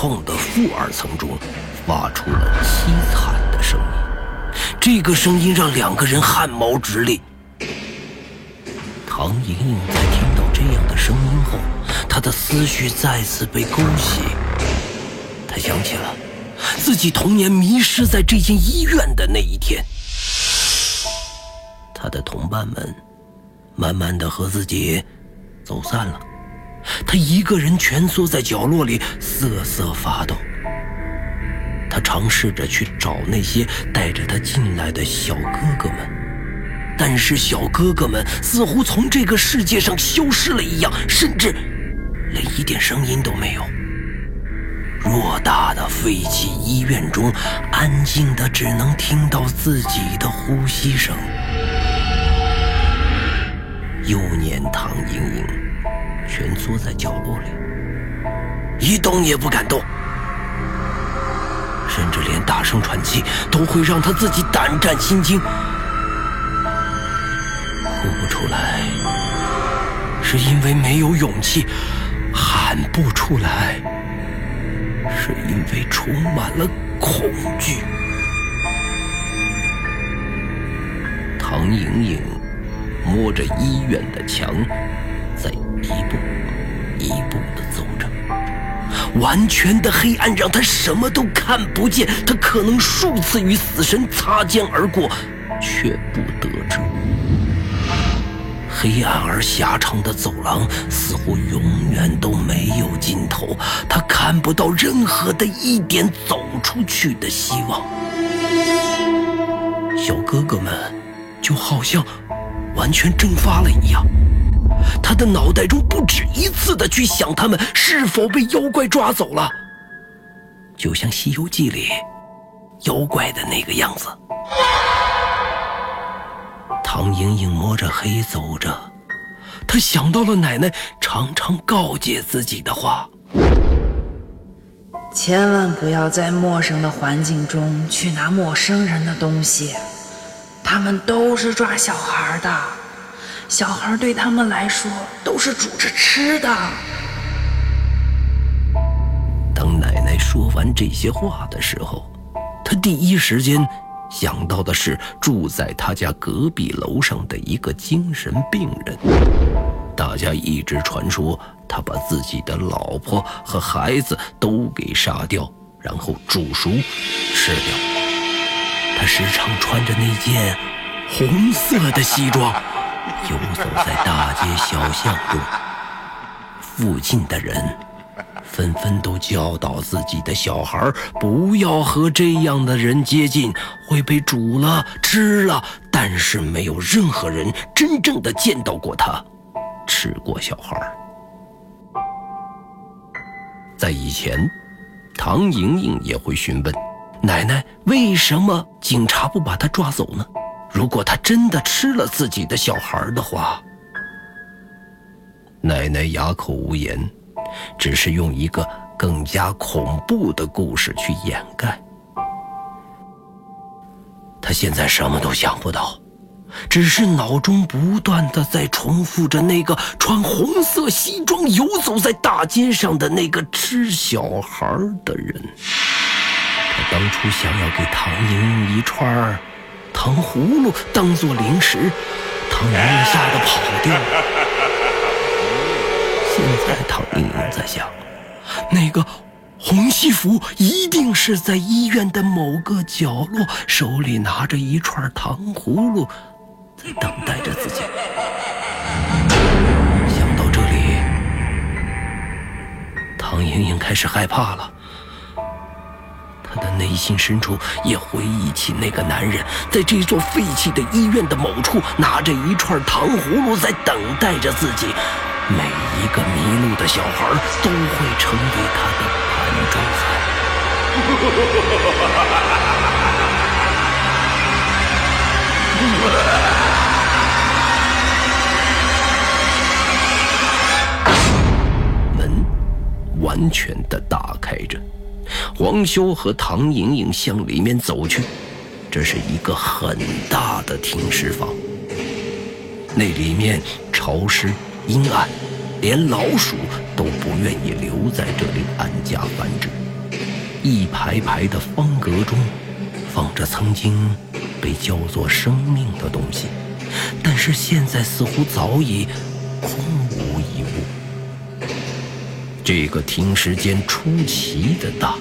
在空旷的负二层中发出了凄惨的声音。这个声音让两个人汗毛直立。唐莹莹在听到这样的声音后，她的思绪再次被勾起。她想起了自己童年迷失在这间医院的那一天。她的同伴们慢慢的和自己走散了，他一个人蜷缩在角落里瑟瑟发抖。他尝试着去找那些带着他进来的小哥哥们。但是小哥哥们似乎从这个世界上消失了一样，甚至连一点声音都没有。偌大的废弃医院中，安静的只能听到自己的呼吸声。幼年唐莹莹蜷缩在角落里，一动也不敢动，甚至连大声喘气都会让他自己胆战心惊。哭不出来，是因为没有勇气；喊不出来，是因为充满了恐惧。唐莹莹摸着医院的墙，一步一步的走着。完全的黑暗让他什么都看不见，他可能数次与死神擦肩而过，却不得知。黑暗而狭长的走廊似乎永远都没有尽头，他看不到任何的一点走出去的希望。小哥哥们就好像完全蒸发了一样，他的脑袋中不止一次的去想他们是否被妖怪抓走了，就像《西游记》里妖怪的那个样子。唐莹莹摸着黑走着，她想到了奶奶常常告诫自己的话：千万不要在陌生的环境中去拿陌生人的东西，他们都是抓小孩的，小孩对他们来说都是煮着吃的。当奶奶说完这些话的时候，她第一时间。想到的是住在他家隔壁楼上的一个精神病人，大家一直传说他把自己的老婆和孩子都给杀掉，然后煮熟吃掉。他时常穿着那件红色的西装，游走在大街小巷中，附近的人。纷纷都教导自己的小孩不要和这样的人接近，会被煮了吃了。但是没有任何人真正的见到过他吃过小孩。在以前，唐莹莹也会询问奶奶：为什么警察不把他抓走呢？如果他真的吃了自己的小孩的话，奶奶哑口无言。只是用一个更加恐怖的故事去掩盖。他现在什么都想不到，只是脑中不断的在重复着那个穿红色西装游走在大街上的那个吃小孩的人。他当初想要给唐莹莹一串儿糖葫芦当做零食，唐莹莹吓得跑掉。现在唐莹莹在想，那个红西服一定是在医院的某个角落，手里拿着一串糖葫芦，在等待着自己。想到这里，唐莹莹开始害怕了。他的内心深处也回忆起那个男人，在这座废弃的医院的某处，拿着一串糖葫芦，在等待着自己。每一个迷路的小孩都会成为他的盘中餐。门完全的打开着，黄修和唐莹莹向里面走去。这是一个很大的停尸房，那里面潮湿。阴暗，连老鼠都不愿意留在这里安家繁殖。一排排的方格中，放着曾经被叫做生命的东西，但是现在似乎早已空无一物。这个停尸间出奇的大。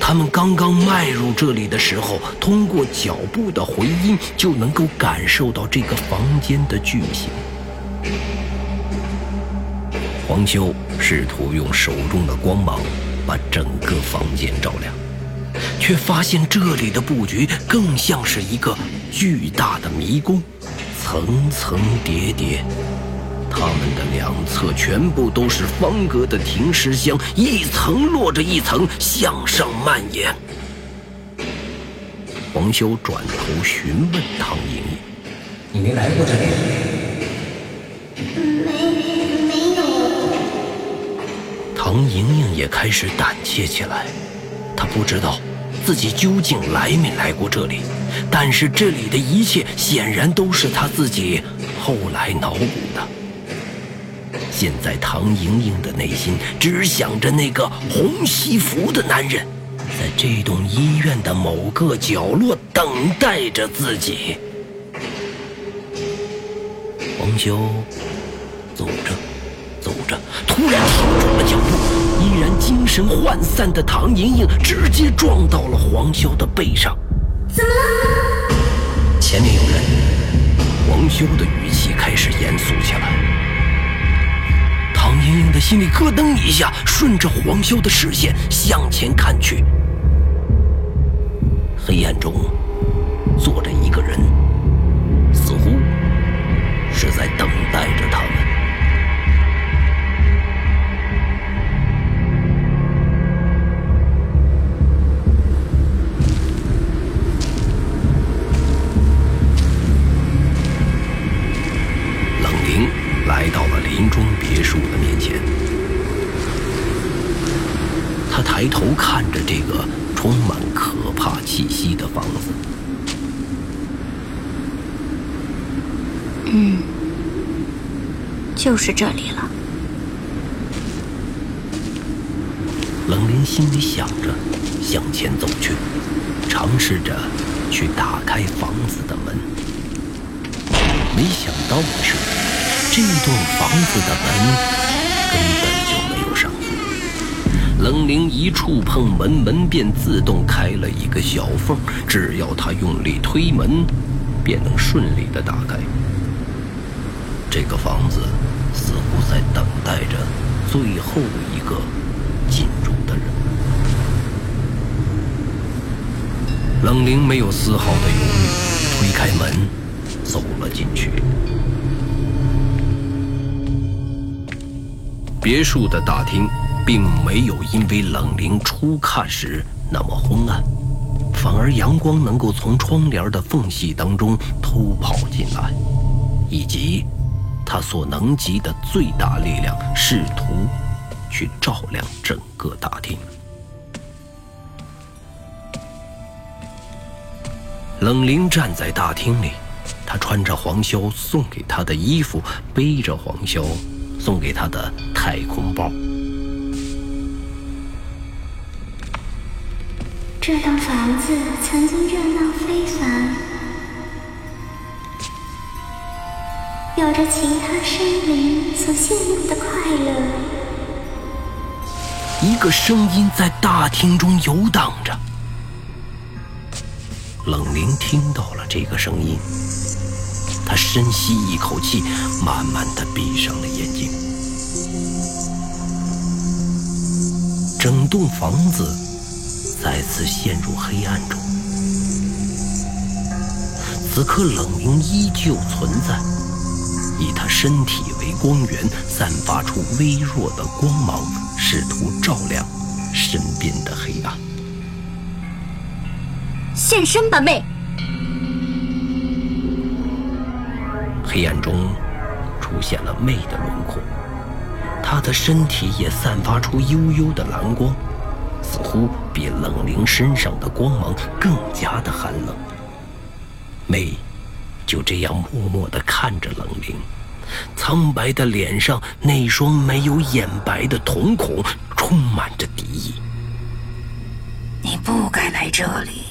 他们刚刚迈入这里的时候，通过脚步的回音就能够感受到这个房间的巨型。黄修试图用手中的光芒把整个房间照亮，却发现这里的布局更像是一个巨大的迷宫，层层叠叠。他们的两侧全部都是方格的停尸箱，一层落着一层向上蔓延。黄修转头询问唐莹莹：“你没来过这里？”“没，没有。”唐莹莹也开始胆怯起来。她不知道自己究竟来没来过这里，但是这里的一切显然都是她自己后来脑补的。现在，唐莹莹的内心只想着那个红西服的男人，在这栋医院的某个角落等待着自己。黄修走着，走着，突然停住了脚步。依然精神涣散的唐莹莹直接撞到了黄修的背上。怎么了？前面有人。黄修的语气开始严肃起来。莹莹的心里咯噔一下，顺着黄修的视线向前看去，黑暗中坐着一个人，就是这里了。冷林心里想着，向前走去，尝试着去打开房子的门。没想到的是，这栋房子的门根本就没有上锁。冷灵一触碰门，门便自动开了一个小缝，只要他用力推门，便能顺利的打开。这个房子似乎在等待着最后一个进入的人。冷灵没有丝毫的犹豫，推开门，走了进去。别墅的大厅并没有因为冷灵初看时那么昏暗，反而阳光能够从窗帘的缝隙当中偷跑进来，以及他所能及的最大力量，试图去照亮整个大厅。冷灵站在大厅里，他穿着黄潇送给他的衣服，背着黄潇送给他的太空包。这栋房子曾经热闹非凡，有着其他生灵所羡慕的快乐。一个声音在大厅中游荡着。冷凝听到了这个声音，他深吸一口气，慢慢的闭上了眼睛。整栋房子再次陷入黑暗中，此刻冷凝依旧存在，以他身体为光源，散发出微弱的光芒，试图照亮身边的黑暗。现身吧，妹！黑暗中出现了妹的轮廓，她的身体也散发出幽幽的蓝光，似乎比冷灵身上的光芒更加的寒冷。妹就这样默默地看着冷灵，苍白的脸上那双没有眼白的瞳孔充满着敌意。你不该来这里，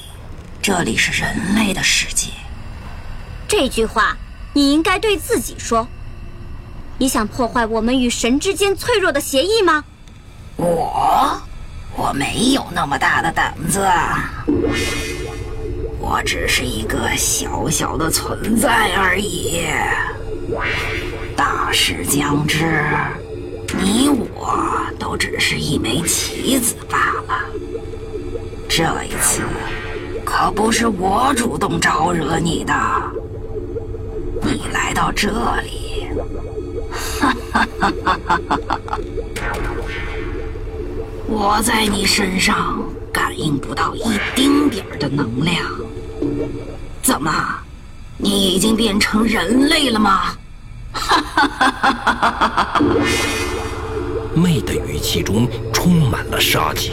这里是人类的世界。这句话你应该对自己说。你想破坏我们与神之间脆弱的协议吗？我，我没有那么大的胆子。我只是一个小小的存在而已。大势将至，你我都只是一枚棋子罢了。这一次，可不是我主动招惹你的。你来到这里，哈哈哈哈哈哈！我在你身上感应不到一丁点儿的能量。怎么，你已经变成人类了吗？哈哈哈哈哈哈！妹的语气中充满了杀气，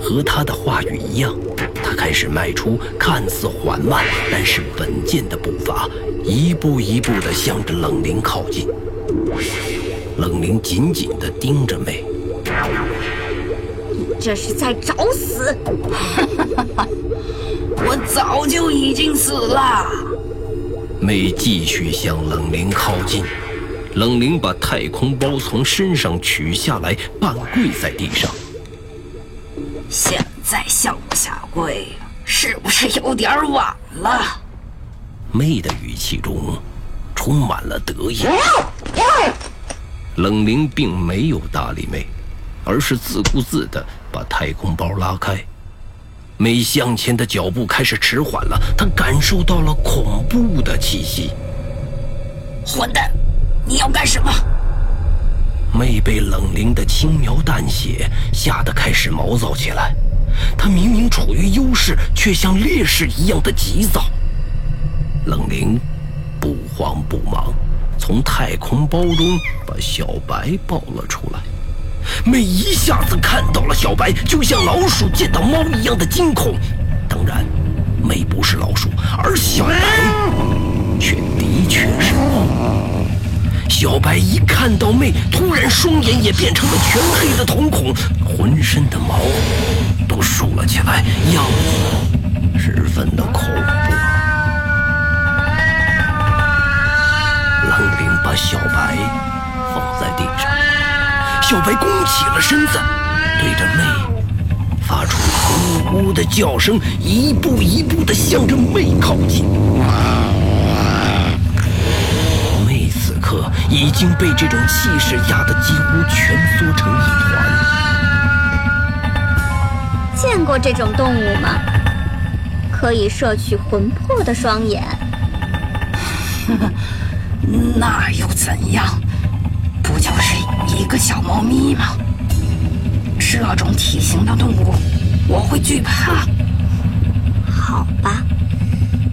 和她的话语一样，她开始迈出看似缓慢但是稳健的步伐，一步一步地向着冷灵靠近。冷灵紧紧地盯着妹，你这是在找死！我早就已经死了。妹继续向冷灵靠近。冷灵把太空包从身上取下来，半跪在地上。现在向我下跪，是不是有点晚了？妹的语气中充满了得意。冷灵并没有搭理妹，而是自顾自地把太空包拉开。妹向前的脚步开始迟缓了，他感受到了恐怖的气息。混蛋！你要干什么？妹被冷灵的轻描淡写吓得开始毛躁起来。她明明处于优势，却像劣势一样的急躁。冷灵不慌不忙，从太空包中把小白抱了出来。妹一下子看到了小白，就像老鼠见到猫一样的惊恐。当然，妹不是老鼠，而小白却的确是猫。小白一看到妹，突然双眼也变成了全黑的瞳孔，浑身的毛都竖了起来，样子十分的恐怖。冷灵把小白放在地上，小白弓起了身子，对着妹发出呜呜的叫声，一步一步的向着妹靠近。妹此刻已经被这种气势压得几乎蜷缩成一团。见过这种动物吗？可以摄取魂魄的双眼。那又怎样？不就是一个小猫咪吗？这种体型的动物，我会惧怕。好吧，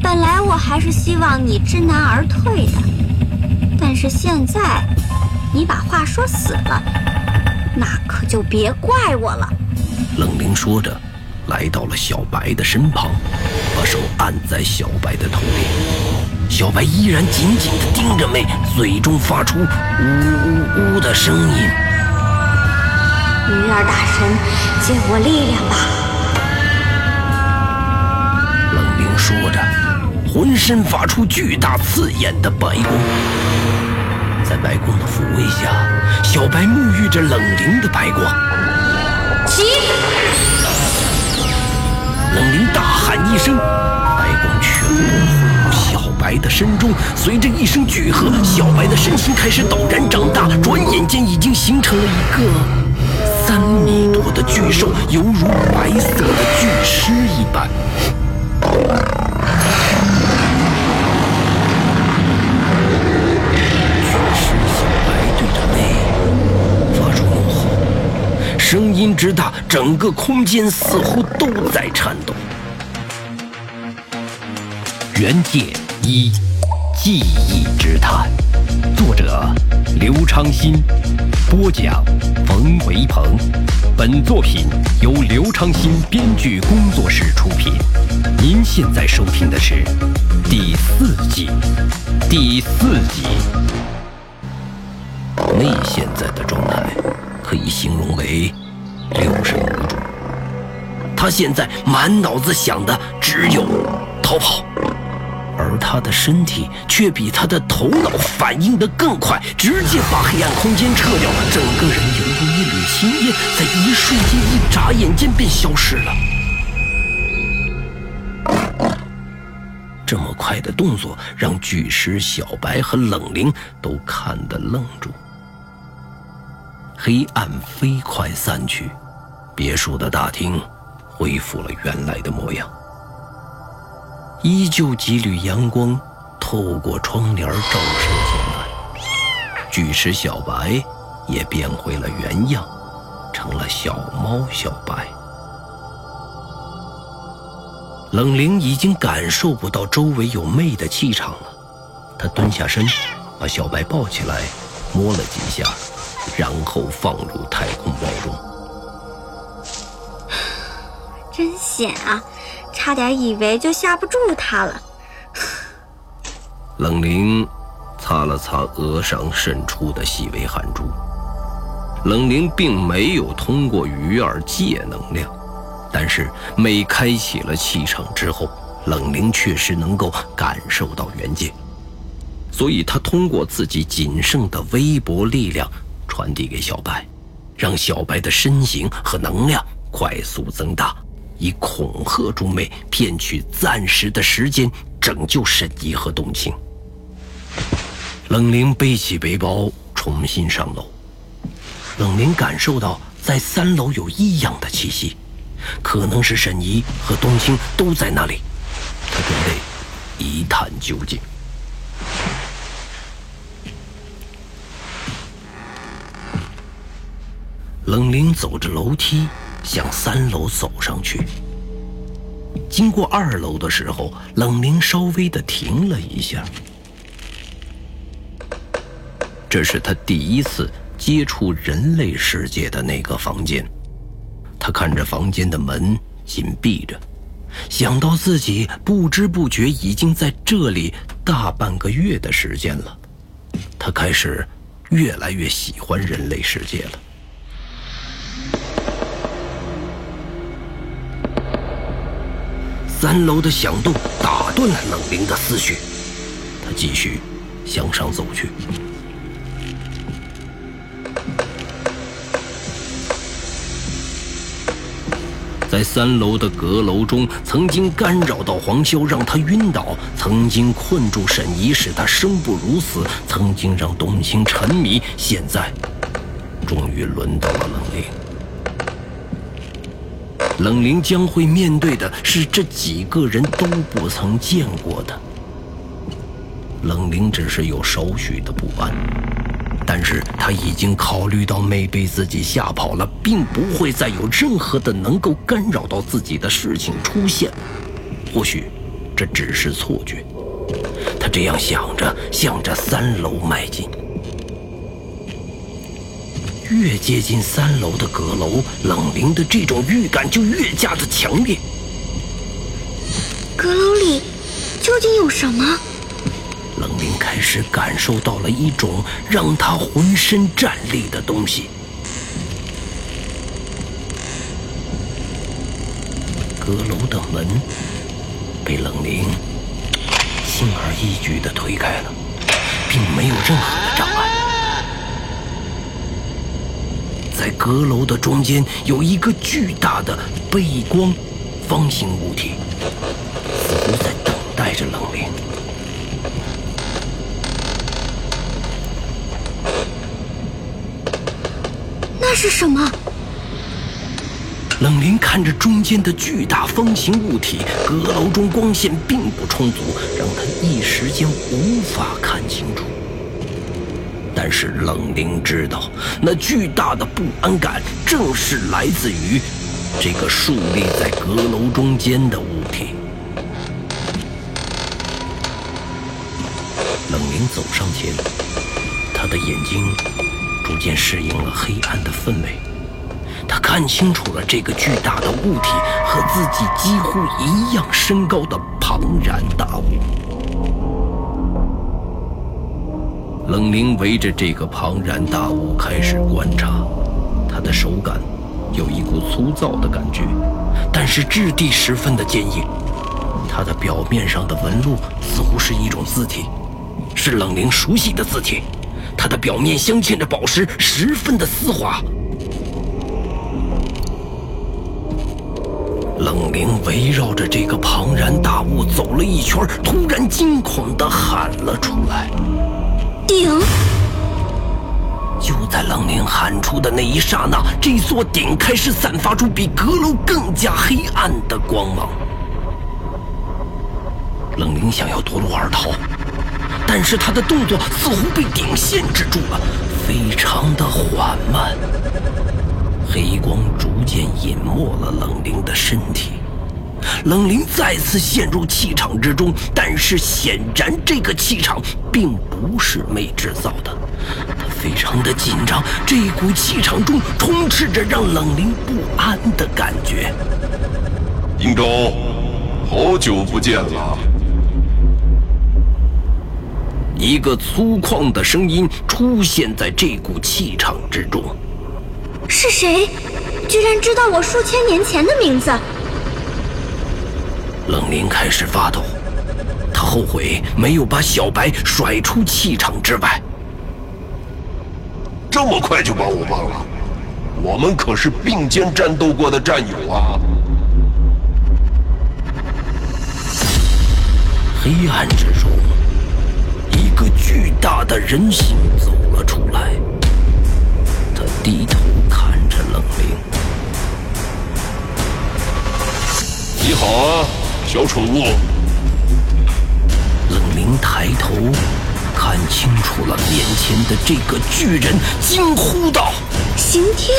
本来我还是希望你知难而退的。但是现在，你把话说死了，那可就别怪我了。冷灵说着，来到了小白的身旁，把手按在小白的头顶。小白依然紧紧地盯着妹，嘴中发出呜呜呜的声音。鱼儿大神，借我力量吧！冷灵说着，浑身发出巨大刺眼的白光。在白光的抚慰下，小白沐浴着冷灵的白光。起！冷灵大喊一声，白光全部白的身中。随着一声巨喝，小白的身形开始陡然长大，转眼间已经形成了一个三米多的巨兽，犹如白色的巨狮一般。巨狮小白对着北发出怒吼声音之大，整个空间似乎都在颤抖。原界一，记忆之谈，作者刘昌新，播讲冯维鹏。本作品由刘昌新编剧工作室出品。您现在收听的是第四季，第四集。妹现在的状态，可以形容为六神无主。她现在满脑子想的只有逃跑，而他的身体却比他的头脑反应的更快，直接把黑暗空间撤掉，整个人犹如一缕青烟，在一瞬间、一眨眼间便消失了。这么快的动作，让巨石小白和冷灵都看得愣住。黑暗飞快散去，别墅的大厅恢复了原来的模样，依旧几缕阳光透过窗帘照射进来。巨石小白也变回了原样，成了小猫小白。冷灵已经感受不到周围有魅的气场了，他蹲下身，把小白抱起来，摸了几下，然后放入太空包中。真险啊，差点以为就吓不住他了。冷灵擦了擦额上渗出的细微汗珠。冷灵并没有通过鱼儿借能量。但是，每开启了气场之后，冷灵确实能够感受到元界，所以他通过自己仅剩的微薄力量传递给小白，让小白的身形和能量快速增大，以恐吓朱妹，骗取暂时的时间，拯救沈怡和冬青。冷灵背起背包，重新上楼。冷灵感受到在三楼有异样的气息。可能是沈怡和冬青都在那里，他准备一探究竟。冷灵走着楼梯向三楼走上去，经过二楼的时候，冷凝稍微的停了一下。这是他第一次接触人类世界的那个房间。他看着房间的门紧闭着，想到自己不知不觉已经在这里大半个月的时间了，他开始越来越喜欢人类世界了。三楼的响动打断了冷灵的思绪，他继续向上走去。在三楼的阁楼中，曾经干扰到黄潇，让他晕倒；曾经困住沈怡，使他生不如死；曾经让冬青沉迷，现在，终于轮到了冷灵。冷灵将会面对的是这几个人都不曾见过的。冷灵只是有少许的不安。但是他已经考虑到妹被自己吓跑了，并不会再有任何的能够干扰到自己的事情出现。或许这只是错觉。他这样想着，向着三楼迈进。越接近三楼的阁楼，冷灵的这种预感就越加的强烈。阁楼里究竟有什么？冷灵开始感受到了一种让他浑身战栗的东西。阁楼的门被冷灵轻而易举的推开了，并没有任何的障碍。在阁楼的中间有一个巨大的背光方形物体，似乎在等待着冷灵。那是什么？冷灵看着中间的巨大方形物体，阁楼中光线并不充足，让他一时间无法看清楚。但是冷灵知道，那巨大的不安感正是来自于这个竖立在阁楼中间的物体。冷灵走上前，他的眼睛。逐渐适应了黑暗的氛围，他看清楚了这个巨大的物体和自己几乎一样身高的庞然大物。冷灵围着这个庞然大物开始观察，他的手感有一股粗糙的感觉，但是质地十分的坚硬。它的表面上的纹路似乎是一种字体，是冷灵熟悉的字体。它的表面镶嵌着宝石，十分的丝滑。冷灵围绕着这个庞然大物走了一圈，突然惊恐地喊了出来：“顶！”就在冷灵喊出的那一刹那，这座顶开始散发出比阁楼更加黑暗的光芒。冷灵想要夺路而逃，但是他的动作似乎被顶限制住了，非常的缓慢。黑光逐渐隐没了冷灵的身体，冷灵再次陷入气场之中，但是显然这个气场并不是魅制造的，他非常的紧张，这股气场中充斥着让冷灵不安的感觉。应州，好久不见了。一个粗犷的声音出现在这股气场之中。是谁？居然知道我数千年前的名字！冷灵开始发抖，他后悔没有把小白甩出气场之外。这么快就把我忘了？我们可是并肩战斗过的战友啊！黑暗之中，一个巨大的人形走了出来。他低头看着冷灵。你好啊，小宠物。冷灵抬头看清楚了面前的这个巨人，惊呼道：“刑天！”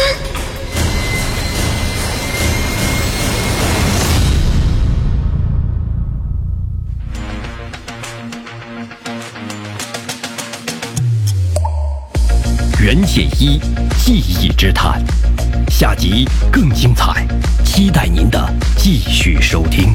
袁解一记忆之谈，下集更精彩，期待您的继续收听。